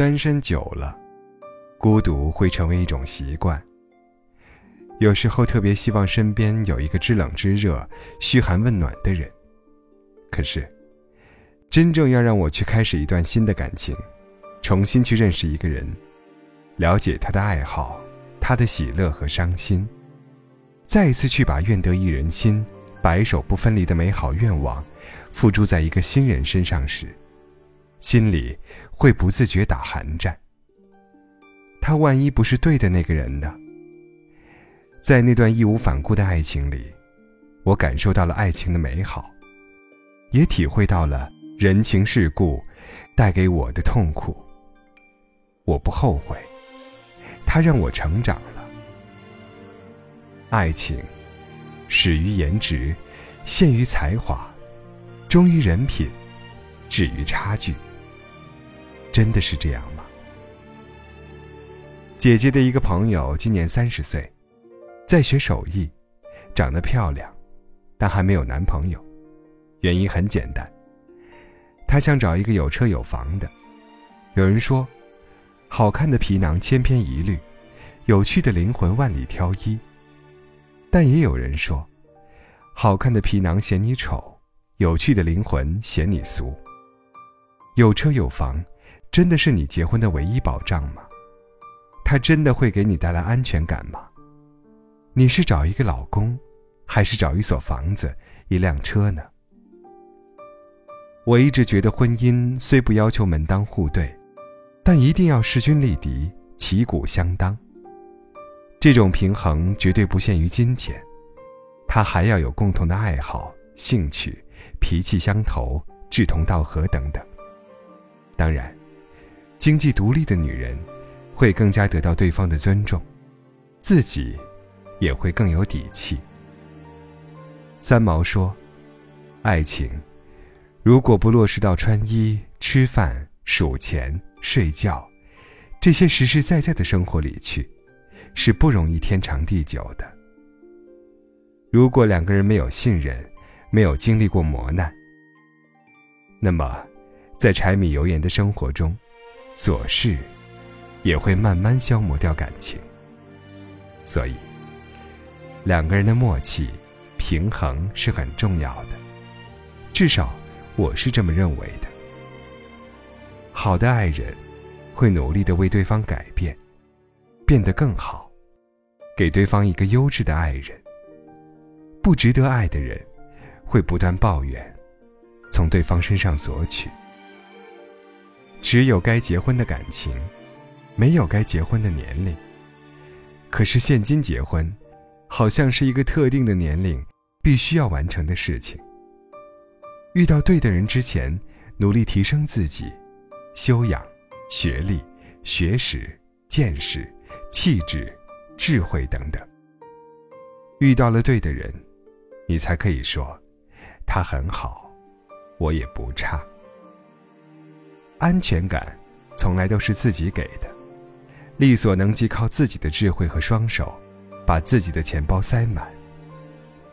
单身久了，孤独会成为一种习惯。有时候特别希望身边有一个知冷知热、嘘寒问暖的人。可是，真正要让我去开始一段新的感情，重新去认识一个人，了解他的爱好、他的喜乐和伤心，再一次去把愿得一人心、白首不分离的美好愿望，付诸在一个新人身上时，心里会不自觉打寒战。他万一不是对的那个人呢？在那段义无反顾的爱情里，我感受到了爱情的美好。也体会到了人情世故带给我的痛苦。我不后悔，它让我成长了。爱情始于颜值，陷于才华，忠于人品，止于差距。真的是这样吗？姐姐的一个朋友今年三十岁，在学手艺，长得漂亮，但还没有男朋友。原因很简单，他想找一个有车有房的。有人说，好看的皮囊千篇一律，有趣的灵魂万里挑一。但也有人说，好看的皮囊嫌你丑，有趣的灵魂嫌你俗。有车有房，真的是你结婚的唯一保障吗？他真的会给你带来安全感吗？你是找一个老公，还是找一所房子、一辆车呢？我一直觉得，婚姻虽不要求门当户对，但一定要势均力敌、旗鼓相当。这种平衡绝对不限于金钱，他还要有共同的爱好、兴趣、脾气相投、志同道合等等。当然，经济独立的女人会更加得到对方的尊重，自己也会更有底气。三毛说：“爱情。”如果不落实到穿衣、吃饭、数钱、睡觉这些实实在在的生活里去，是不容易天长地久的。如果两个人没有信任，没有经历过磨难，那么，在柴米油盐的生活中，琐事也会慢慢消磨掉感情。所以，两个人的默契、平衡是很重要的，至少。我是这么认为的。好的爱人，会努力的为对方改变，变得更好，给对方一个优质的爱人。不值得爱的人，会不断抱怨，从对方身上索取。只有该结婚的感情，没有该结婚的年龄。可是现今结婚，好像是一个特定的年龄必须要完成的事情。遇到对的人之前，努力提升自己，修养、学历、学识、见识、气质、智慧等等。遇到了对的人，你才可以说，他很好，我也不差。安全感，从来都是自己给的，力所能及，靠自己的智慧和双手，把自己的钱包塞满。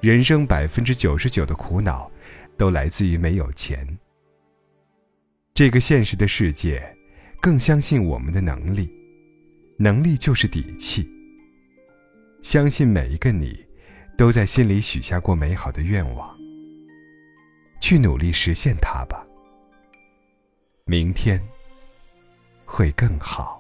人生百分之九十九的苦恼。都来自于没有钱。这个现实的世界，更相信我们的能力，能力就是底气。相信每一个你，都在心里许下过美好的愿望，去努力实现它吧。明天会更好。